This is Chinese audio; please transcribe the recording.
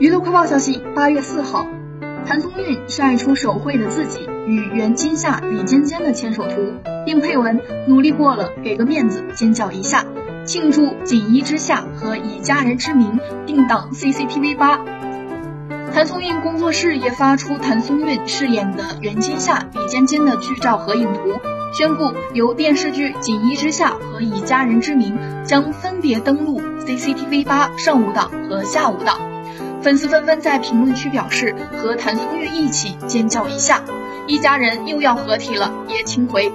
娱乐快报消息：八月四号，谭松韵晒出手绘的自己与袁今夏、李尖尖的牵手图，并配文“努力过了，给个面子，尖叫一下”，庆祝《锦衣之下》和《以家人之名》定档 CCTV 八。谭松韵工作室也发出谭松韵饰演的袁今夏、李尖尖的剧照合影图，宣布由电视剧《锦衣之下》和《以家人之名》将分别登陆 CCTV 八上午档和下午档。粉丝纷纷在评论区表示，和谭松韵一起尖叫一下，一家人又要合体了，也请回。